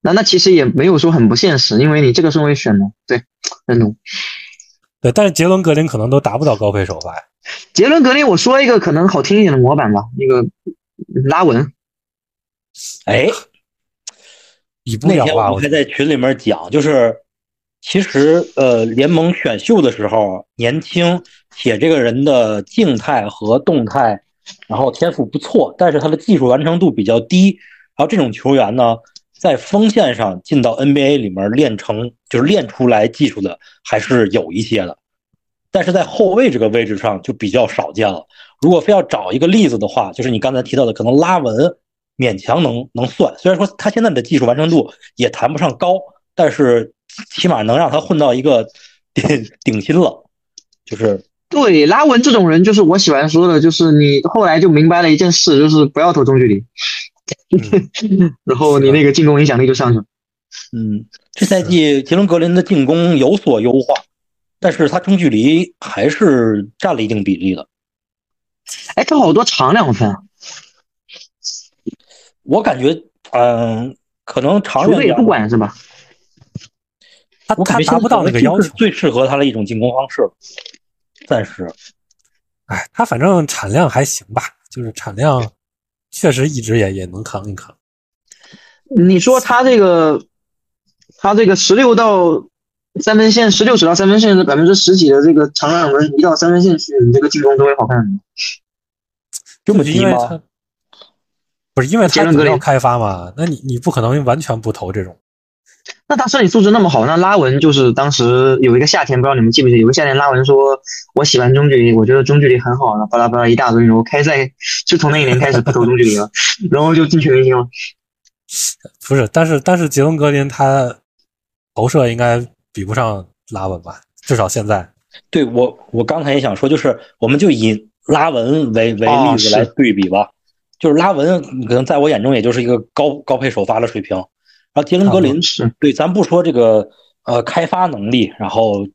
那那其实也没有说很不现实，因为你这个顺位选的，对，认同。对，但是杰伦格林可能都达不到高配首发。杰伦格林，我说一个可能好听一点的模板吧，那个拉文，哎，那天了吧？我我们还在群里面讲，就是其实呃，联盟选秀的时候年轻，且这个人的静态和动态，然后天赋不错，但是他的技术完成度比较低。然后这种球员呢，在锋线上进到 NBA 里面练成，就是练出来技术的还是有一些的，但是在后卫这个位置上就比较少见了。如果非要找一个例子的话，就是你刚才提到的，可能拉文勉强能能算，虽然说他现在的技术完成度也谈不上高，但是起码能让他混到一个顶顶薪了。就是对拉文这种人，就是我喜欢说的，就是你后来就明白了一件事，就是不要投中距离，[laughs] 然后你那个进攻影响力就上去了。嗯，这赛季杰伦格林的进攻有所优化，但是他中距离还是占了一定比例的。哎，他好多长两分啊，我感觉，嗯，可能长球队也不管是吧？他我感觉他达不到那个要求。最适合他的一种进攻方式。暂时，哎，他反正产量还行吧，就是产量确实一直也也能扛一扛。你说他这个，他这个十六到三分线，十六尺到三分线的百分之十几的这个长两分移到三分线去，你这个进攻都会好看。这么低吗？因为他不是因为他主要开发嘛？那你你不可能完全不投这种。那他身体素质那么好，那拉文就是当时有一个夏天，不知道你们记不记得？有个夏天拉文说：“我喜欢中距离，我觉得中距离很好。”巴拉巴拉一大堆，然后开赛就从那一年开始不投中距离了，[laughs] 然后就进全明星了。不是，但是但是杰伦格林他投射应该比不上拉文吧？至少现在。对我，我刚才也想说，就是我们就以拉文为为例子来对比吧。就是拉文可能在我眼中也就是一个高高配首发的水平，然后杰伦格林是对，咱不说这个呃开发能力，然后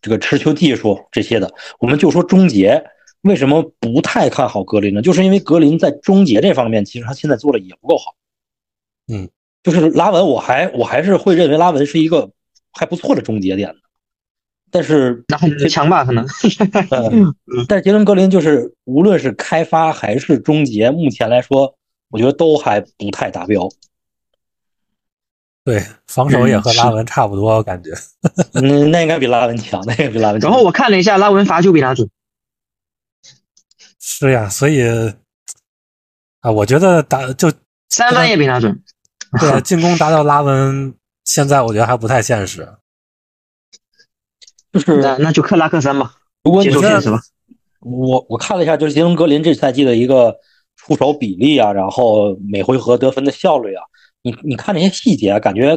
这个持球技术这些的，我们就说终结。为什么不太看好格林呢？就是因为格林在终结这方面，其实他现在做的也不够好。嗯，就是拉文，我还我还是会认为拉文是一个还不错的终结点的，但是那很强吧？可能 [laughs] 嗯，但是杰伦格林就是无论是开发还是终结，目前来说，我觉得都还不太达标。对，防守也和嗯拉文差不多，我感觉。[laughs] 嗯，那应该比拉文强，那应该比拉文强。然后我看了一下，拉文罚球比他准。是呀，所以啊，我觉得打就三分也比他准。对啊进攻达到拉文，现在我觉得还不太现实。就是那那就克拉克三吧，如果你吧。我我看了一下，就是杰伦格林这赛季的一个出手比例啊，然后每回合得分的效率啊，你你看那些细节啊，感觉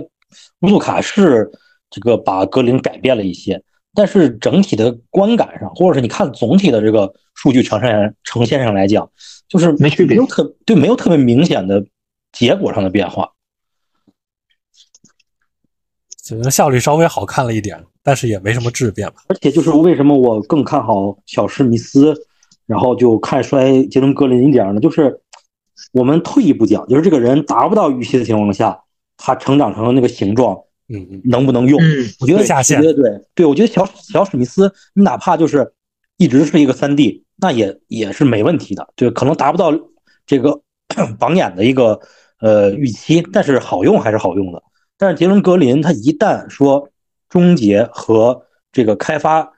乌杜卡是这个把格林改变了一些，但是整体的观感上，或者是你看总体的这个数据呈现呈现上来讲，就是没区别没有特对没有特别明显的结果上的变化。觉得效率稍微好看了一点，但是也没什么质变吧。而且就是为什么我更看好小史密斯，然后就看衰杰伦格林一点呢？就是我们退一步讲，就是这个人达不到预期的情况下，他成长成了那个形状，嗯嗯，能不能用？嗯，我觉得下线我觉得对对，我觉得小小史密斯，你哪怕就是一直是一个三 D，那也也是没问题的，就可能达不到这个 [clears throat] 榜眼的一个呃预期，但是好用还是好用的。但是杰伦格林他一旦说终结和这个开发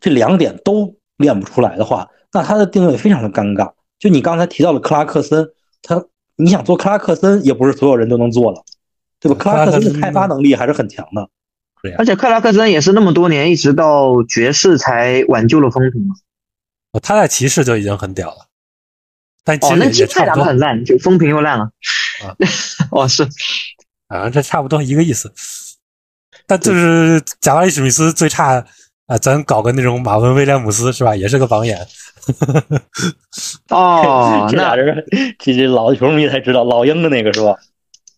这两点都练不出来的话，那他的定位非常的尴尬。就你刚才提到了克拉克森，他你想做克拉克森，也不是所有人都能做了，对吧？克拉克森的开发能力还是很强的。而且克拉克森也是那么多年，一直到爵士才挽救了风评嘛。哦他在骑士就已经很屌了，但其哦，实也差不多赛打得很，烂，就风评又烂了。啊哦，是，啊，这差不多一个意思。但就是贾巴里史密斯最差啊，咱搞个那种马文威廉姆斯是吧？也是个榜眼。[laughs] 哦，这俩那人，这这老球迷才知道，老鹰的那个是吧？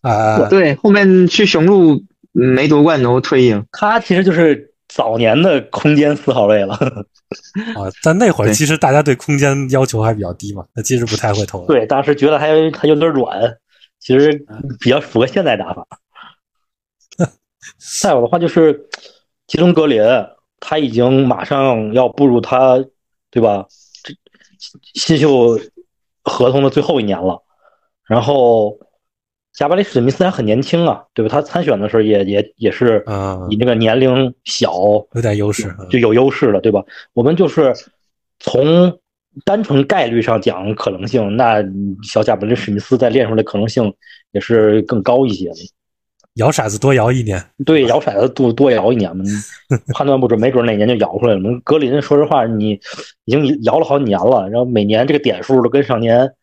啊，对，后面去雄鹿嗯没夺冠，然后退役了。他其实就是早年的空间四号位了。[laughs] 啊，但那会儿其实大家对空间要求还比较低嘛，他其实不太会投。对，当时觉得还还有点软，其实比较符合现在打法。[laughs] 再有的话就是吉隆格林，他已经马上要步入他对吧？这新秀合同的最后一年了，然后贾巴里史密斯还很年轻啊，对吧？他参选的时候也也也是啊以，那个年龄小有点优势。嗯就有优势了，对吧？我们就是从单纯概率上讲可能性，那小贾巴里史密斯再练出来可能性也是更高一些的。摇骰子多摇一年，对，摇骰子多多摇一年嘛，[laughs] 判断不准，没准哪年就摇出来了。我们格林，说实话，你已经摇了好几年了，然后每年这个点数都跟上年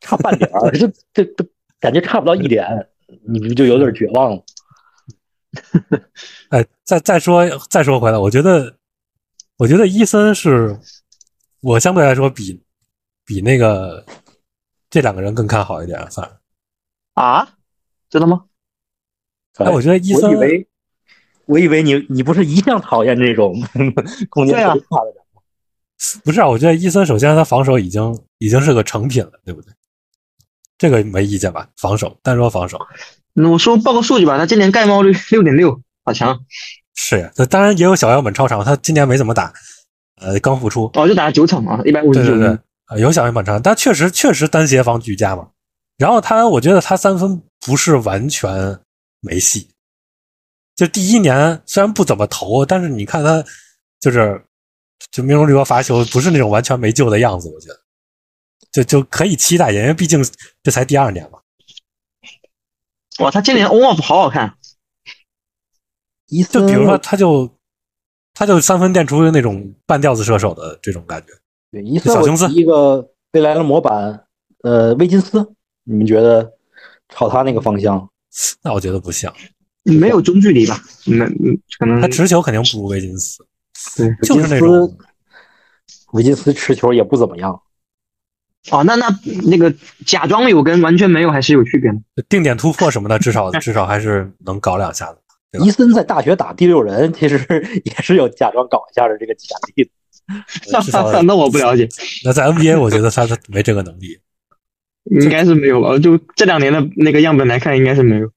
差半点儿，[laughs] 这这这感觉差不到一点，你不就有点绝望了？[laughs] 哎，再再说再说回来，我觉得，我觉得伊森是我相对来说比比那个这两个人更看好一点，反而。啊？真的吗？哎，我觉得伊森我以为，我以为你你不是一向讨厌这种 [laughs] 空间对的人。不是啊，我觉得伊森首先他防守已经已经是个成品了，对不对？这个没意见吧？防守，单说防守那我说报个数据吧，他今年盖帽率六点六，好强。是呀，那当然也有小样本超长，他今年没怎么打，呃，刚复出，哦，就打了九场嘛，一百五十九对对对有小样本超长，但确实确实单协防俱佳嘛。然后他，我觉得他三分不是完全没戏。就第一年虽然不怎么投，但是你看他就是就命中率和罚球不是那种完全没救的样子，我觉得就就可以期待，因为毕竟这才第二年嘛。哇，他今年 on off 好好看。就比如说，他就他就三分垫出那种半吊子射手的这种感觉。对小熊斯一个未来的模板，呃，威金斯，你们觉得朝他那个方向？那我觉得不像，没有中距离吧？没，嗯可能他持球肯定不如维金斯，对就是那维金斯种维金斯持球也不怎么样。哦，那那那个假装有跟完全没有还是有区别的。定点突破什么的，至少至少还是能搞两下的。伊森在大学打第六人，其实也是有假装搞一下的这个潜力的。至少 [laughs] 那我不了解，那在 NBA，我觉得他他没这个能力。应该是没有吧？就这两年的那个样本来看，应该是没有。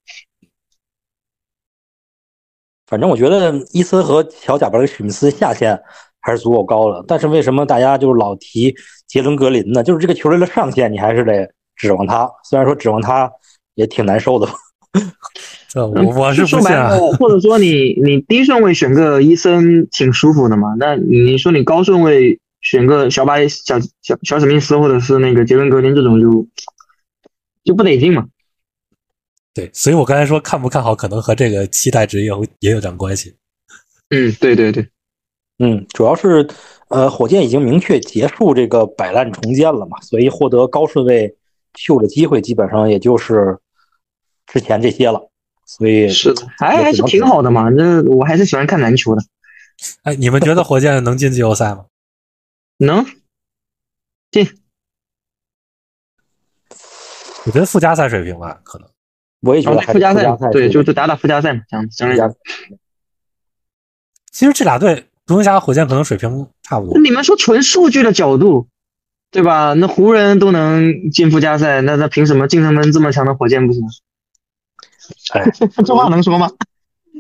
反正我觉得伊森和小贾巴里史密斯下限还是足够高了，但是为什么大家就老提杰伦格林呢？就是这个球队的上限，你还是得指望他。虽然说指望他也挺难受的。[laughs] 这我我是不说信啊。白了，或者说你你低顺位选个伊森挺舒服的嘛？那你说你高顺位选个小巴小小小史密斯或者是那个杰伦格林这种就就不得劲嘛？对，所以我刚才说看不看好，可能和这个期待值也有也有点关系。嗯，对对对，嗯，主要是呃，火箭已经明确结束这个摆烂重建了嘛，所以获得高顺位秀的机会基本上也就是之前这些了。所以是的，还还是挺好的嘛。那我还是喜欢看篮球的，哎，你们觉得火箭能进季后赛吗？能进我觉得附加赛水平吧，可能。我也觉得附加赛，对，就就打打附加赛嘛，这样其实这俩队，独行侠和火箭可能水平差不多。你们说纯数据的角度，对吧？那湖人都能进附加赛，那那凭什么竞争门这么强的火箭不行？哎，[laughs] 这话能说吗？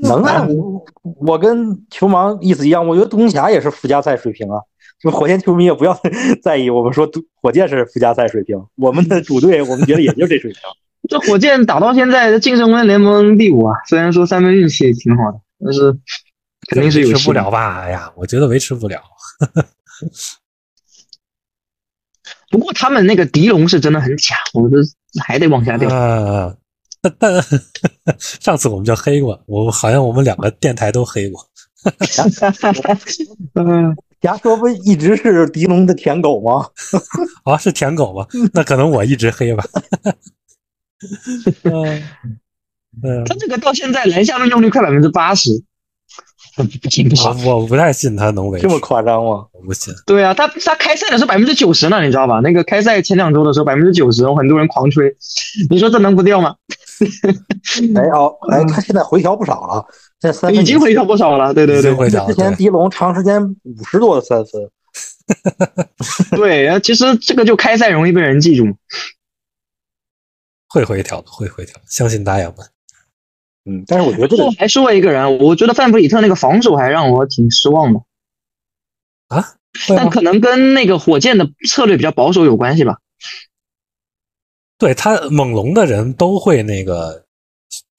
能啊，我 [laughs] 我跟球盲意思一样，我觉得独行侠也是附加赛水平啊。就火箭球迷也不要 [laughs] 在意，我们说火箭是附加赛水平，我们的主队我们觉得也就这水平。[laughs] 这火箭打到现在净胜分联盟第五啊，虽然说三分运气也挺好的，但是肯定是有维持不了吧？哎呀，我觉得维持不了。[laughs] 不过他们那个狄龙是真的很假，我觉得还得往下掉。啊，但但上次我们就黑过，我好像我们两个电台都黑过。嗯，牙说不一直是狄龙的舔狗吗？[laughs] 啊，是舔狗吗？那可能我一直黑吧。[laughs] 嗯嗯，他这个到现在蓝下命中率快百分之八十，不行不行，我不太信他能维持这么夸张吗？我不信。对啊，他他开赛的时候百分之九十呢，你知道吧？那个开赛前两周的时候百分之九十，很多人狂吹，你说这能不掉吗？[laughs] 哎哦，哎，他现在回调不少了，现在三分已经回调不少了，对对对，回调。之前狄龙长时间五十多的三分，[laughs] 对，其实这个就开赛容易被人记住。会回调的，会回调，相信大家们。嗯，但是我觉得这个还说一个人，我觉得范弗里特那个防守还让我挺失望的啊。但可能跟那个火箭的策略比较保守有关系吧。对他猛龙的人都会那个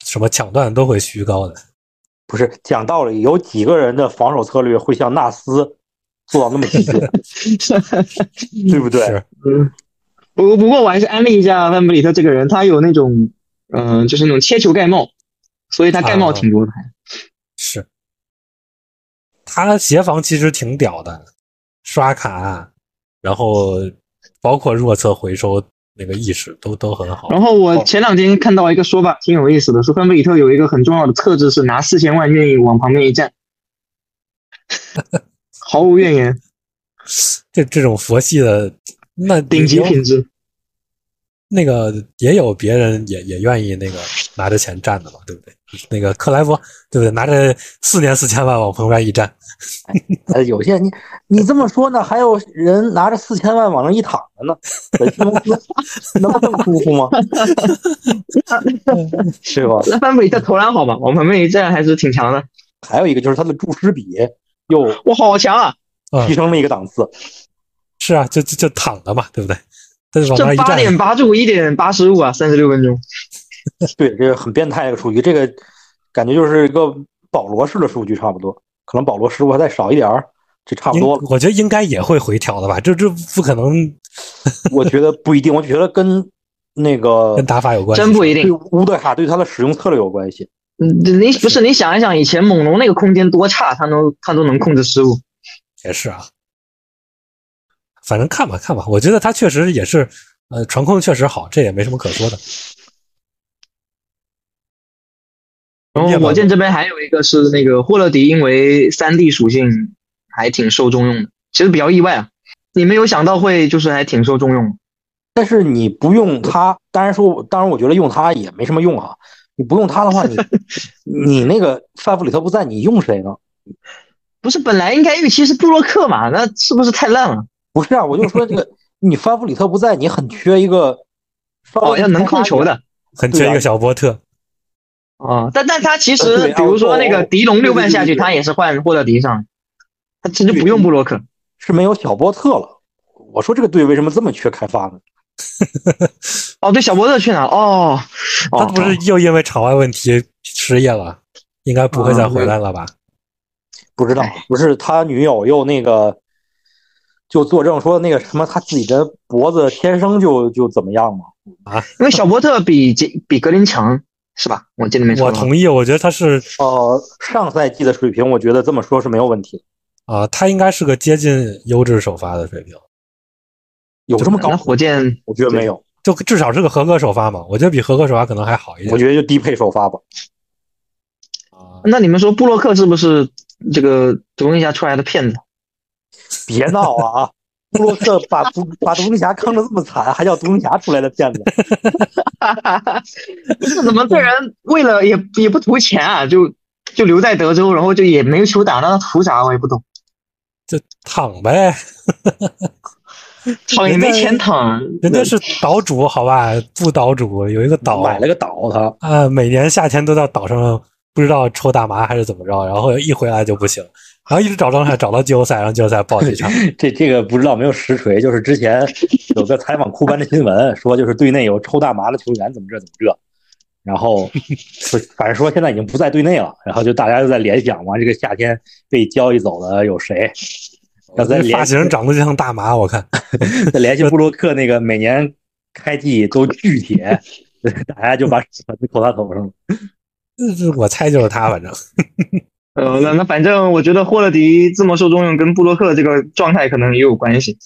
什么抢断都会虚高的，不是讲道理，有几个人的防守策略会像纳斯做到那么极致，[laughs] 对不对？嗯。不不过我还是安利一下范布里特这个人，他有那种嗯，就是那种切球盖帽，所以他盖帽挺多的。是，他协防其实挺屌的，刷卡，然后包括弱侧回收那个意识都都很好。然后我前两天看到一个说法挺有意思的，说范布里特有一个很重要的特质是拿四千万愿意往旁边一站，[laughs] 毫无怨言。这这种佛系的。那顶级品质，那个也有别人也也愿意那个拿着钱站的嘛，对不对？那个克莱夫，对不对？拿着四年四千万往旁边一站，呃，有些你你这么说呢，还有人拿着四千万往那一躺着呢，能这么舒服吗？是吧？那范布里特投篮好吧，往旁边一站还是挺强的。还有一个就是他的注释比又我，好强啊，提升了一个档次。是啊，就就就躺着嘛，对不对？这八点八助一点八十五啊，三十六分钟。[laughs] 对，这个很变态的数据，这个感觉就是一个保罗式的数据，差不多。可能保罗失误还再少一点儿，这差不多了。我觉得应该也会回调的吧？这这不可能。[laughs] 我觉得不一定，我觉得跟那个 [laughs] 跟打法有关系，真不一定。乌德卡对他的使用策略有关系。嗯，你不是你想一想，以前猛龙那个空间多差，他能他都能控制失误。也是啊。反正看吧看吧，我觉得他确实也是，呃，传控确实好，这也没什么可说的。然后火箭这边还有一个是那个霍勒迪，因为三 D 属性还挺受重用的，其实比较意外啊，你没有想到会就是还挺受重用。但是你不用它，当然说，当然我觉得用它也没什么用啊。你不用它的话，你 [laughs] 你那个范弗里特不在，你用谁呢？不是本来应该预期是布洛克嘛？那是不是太烂了？不是啊，我就说这个，[laughs] 你范弗里特不在，你很缺一个，好像能控球的，很缺一个小波特。啊，但但他其实，比如说那个迪龙六半下去，他也是换霍勒迪上，他其实不用布洛克，是没有小波特了。我说这个队为什么这么缺开发呢？哦，对，小波特去哪？[laughs] 哦，他不是又因为场外问题失业了，应该不会再回来了吧？不知道，[laughs] 不是他女友又那个。就作证说那个什么，他自己的脖子天生就就怎么样嘛？啊，因为小波特比比格林强是吧？我记得没错。我同意，我觉得他是呃上赛季的水平，我觉得这么说是没有问题啊。他应该是个接近优质首发的水平，有这么高？火箭我觉得没有，就至少是个合格首发嘛。我觉得比合格首发可能还好一点。我觉得就低配首发吧。啊，那你们说布洛克是不是这个独行侠出来的骗子？[laughs] 别闹啊！布洛克把独把独行侠坑的这么惨，还叫独行侠出来的骗子？[laughs] 不是怎么这人为了也也不图钱啊，就就留在德州，然后就也没球打，那图啥？我也不懂。就躺呗，[laughs] 躺也没钱躺。人家是岛主，好吧？不岛主有一个岛，买了个岛，他啊，每年夏天都到岛上不知道抽大麻还是怎么着，然后一回来就不行，然后一直找状态找到季后赛，然后季后赛爆几场。[laughs] 这这个不知道没有实锤，就是之前有个采访库班的新闻，说就是队内有抽大麻的球员怎么着怎么着，然后反正说现在已经不在队内了，然后就大家就在联想嘛，这个夏天被交易走的有谁？要再发型长得就像大麻，我看。[laughs] 再联系布洛克那个每年开季都巨铁，[laughs] 大家就把粉子扣他头上了。这我猜就是他，反正。呃，那那反正我觉得霍勒迪这么受重用，跟布洛克这个状态可能也有关系。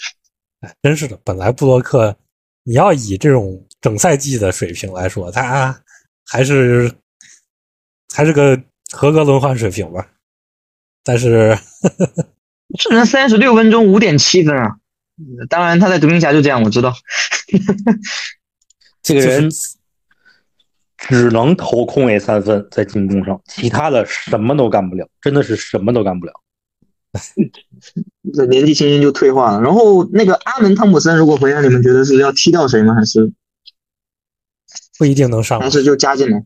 哎，真是的，本来布洛克，你要以这种整赛季的水平来说，他还是还是个合格轮换水平吧。但是。[laughs] 只能三十六分钟五点七分啊！当然他在独行侠就这样，我知道。[laughs] 这个人只能投空位三分，在进攻上，其他的什么都干不了，真的是什么都干不了。[laughs] 这年纪轻轻就退化了。然后那个阿门汤普森如果回来，你们觉得是要踢掉谁吗？还是不一定能上？还是就加进来？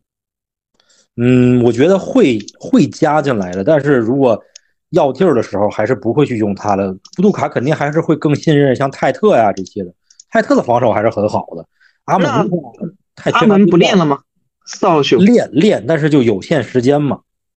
嗯，我觉得会会加进来的，但是如果。要劲儿的时候，还是不会去用他的。布杜卡肯定还是会更信任像泰特呀这些的。泰特的防守还是很好的。阿门，阿门不练了吗？四号秀练练，但是就有限时间嘛。